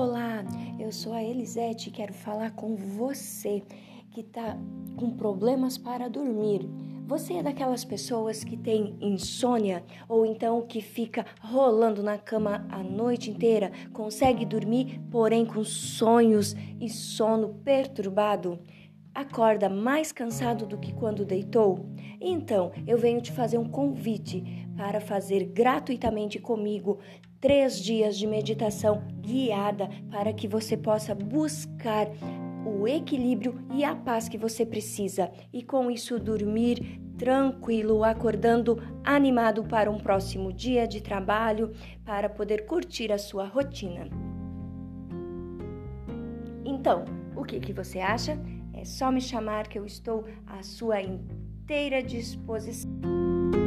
Olá, eu sou a Elisete e quero falar com você que está com problemas para dormir. Você é daquelas pessoas que tem insônia ou então que fica rolando na cama a noite inteira, consegue dormir, porém com sonhos e sono perturbado? Acorda mais cansado do que quando deitou? Então, eu venho te fazer um convite para fazer gratuitamente comigo três dias de meditação guiada para que você possa buscar o equilíbrio e a paz que você precisa e com isso dormir tranquilo, acordando animado para um próximo dia de trabalho, para poder curtir a sua rotina. Então, o que, que você acha? É só me chamar que eu estou à sua inteira disposição.